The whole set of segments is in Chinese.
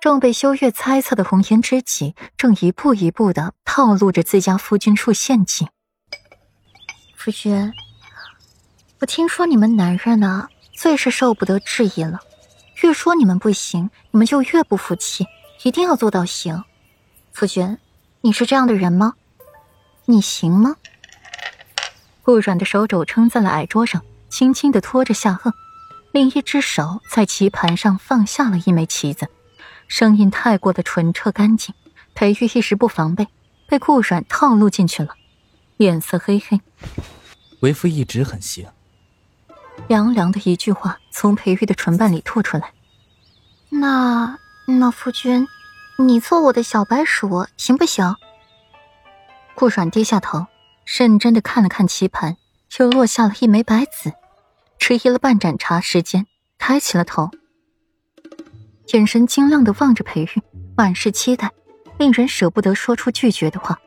正被修月猜测的红颜知己，正一步一步的套路着自家夫君出陷阱。夫君，我听说你们男人呢，最是受不得质疑了，越说你们不行，你们就越不服气，一定要做到行。夫君，你是这样的人吗？你行吗？顾软的手肘撑在了矮桌上，轻轻的托着下颚，另一只手在棋盘上放下了一枚棋子。声音太过的纯澈干净，裴玉一时不防备，被顾阮套路进去了，脸色黑黑。为夫一直很行。凉凉的一句话从裴玉的唇瓣里吐出来。那那夫君，你做我的小白鼠行不行？顾阮低下头，认真的看了看棋盘，又落下了一枚白子，迟疑了半盏茶时间，抬起了头。眼神晶亮的望着裴玉，满是期待，令人舍不得说出拒绝的话。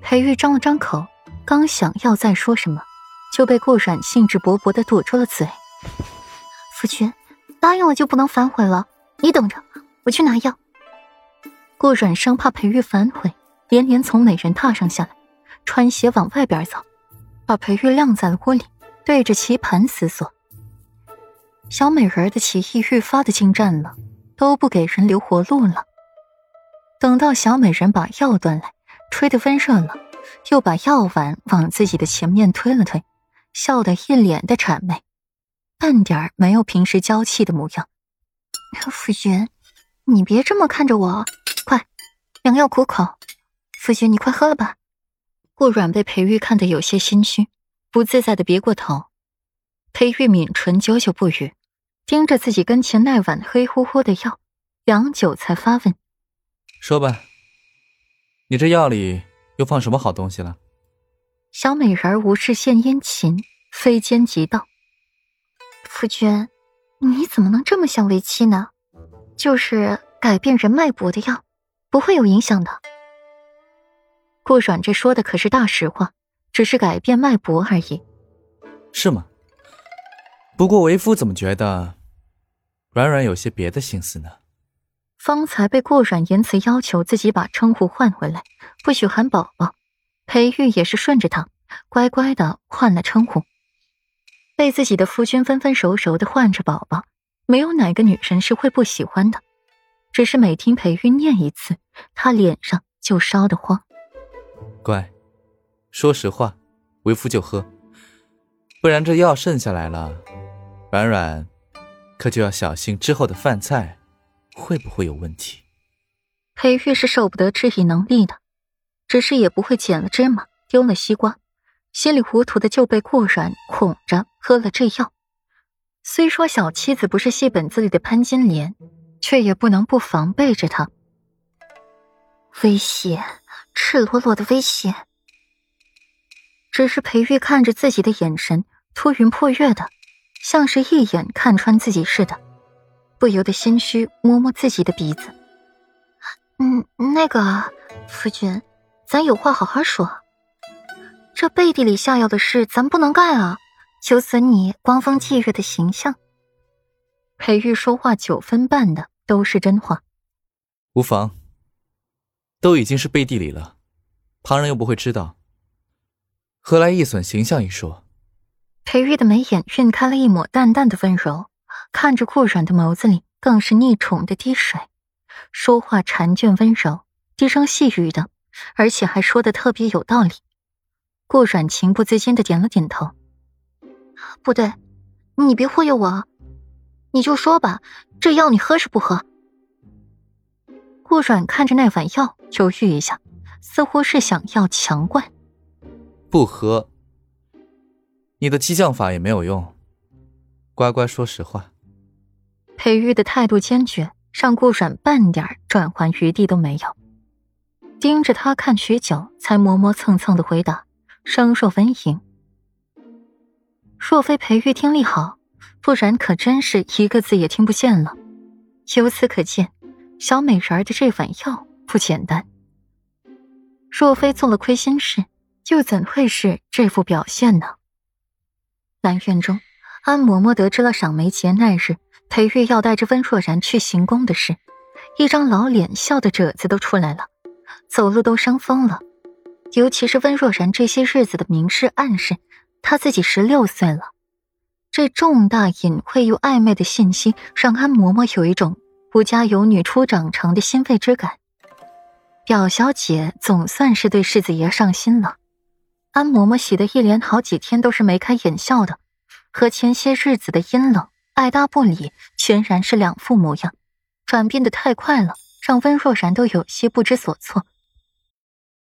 裴玉张了张口，刚想要再说什么，就被顾阮兴致勃勃的堵住了嘴。夫君，答应了就不能反悔了，你等着，我去拿药。顾阮生怕裴玉反悔，连连从美人榻上下来，穿鞋往外边走，把裴玉晾在了屋里，对着棋盘思索。小美人的棋艺愈发的精湛了，都不给人留活路了。等到小美人把药端来，吹得温热了，又把药碗往自己的前面推了推，笑得一脸的谄媚，半点没有平时娇气的模样。夫君，你别这么看着我，快，良药苦口。夫君，你快喝了吧。顾软被裴玉看得有些心虚，不自在的别过头。裴玉抿唇，久久不语。盯着自己跟前那碗黑乎乎的药，良久才发问：“说吧，你这药里又放什么好东西了？”小美人无事献殷勤，非奸即盗。夫君，你怎么能这么想为妻呢？就是改变人脉搏的药，不会有影响的。顾阮这说的可是大实话，只是改变脉搏而已。是吗？不过为夫怎么觉得？软软有些别的心思呢。方才被顾软言辞要求自己把称呼换回来，不许喊宝宝。裴玉也是顺着他，乖乖的换了称呼。被自己的夫君分分熟熟的唤着宝宝，没有哪个女人是会不喜欢的。只是每听裴玉念一次，他脸上就烧得慌。乖，说实话，为夫就喝，不然这药剩下来了，软软。可就要小心之后的饭菜，会不会有问题？裴玉是受不得质疑能力的，只是也不会捡了芝麻丢了西瓜，稀里糊涂的就被顾然哄着喝了这药。虽说小妻子不是戏本子里的潘金莲，却也不能不防备着她。危险，赤裸裸的危险。只是裴玉看着自己的眼神突云破月的。像是一眼看穿自己似的，不由得心虚，摸摸自己的鼻子。嗯，那个夫君，咱有话好好说。这背地里下药的事，咱不能干啊，有损你光风霁月的形象。裴玉说话九分半的都是真话。无妨，都已经是背地里了，旁人又不会知道，何来易损形象一说？裴玉的眉眼晕开了一抹淡淡的温柔，看着顾软的眸子里更是溺宠的滴水，说话缠卷温柔，低声细语的，而且还说的特别有道理。顾软情不自禁的点了点头。不对，你别忽悠我，你就说吧，这药你喝是不喝？顾软看着那碗药，犹豫一下，似乎是想要强灌。不喝。你的激将法也没有用，乖乖说实话。裴玉的态度坚决，让顾阮半点转圜余地都没有，盯着他看许久，才磨磨蹭蹭的回答，声若蚊蝇。若非裴玉听力好，不然可真是一个字也听不见了。由此可见，小美人儿的这碗药不简单。若非做了亏心事，又怎会是这副表现呢？南院中，安嬷嬷得知了赏梅节那日裴玉要带着温若然去行宫的事，一张老脸笑的褶子都出来了，走路都生风了。尤其是温若然这些日子的明示暗示，她自己十六岁了。这重大隐晦又暧昧的信息，让安嬷嬷有一种不家有女初长成的欣慰之感。表小姐总算是对世子爷上心了。安嬷嬷喜得一连好几天都是眉开眼笑的，和前些日子的阴冷爱搭不理全然是两副模样，转变的太快了，让温若然都有些不知所措。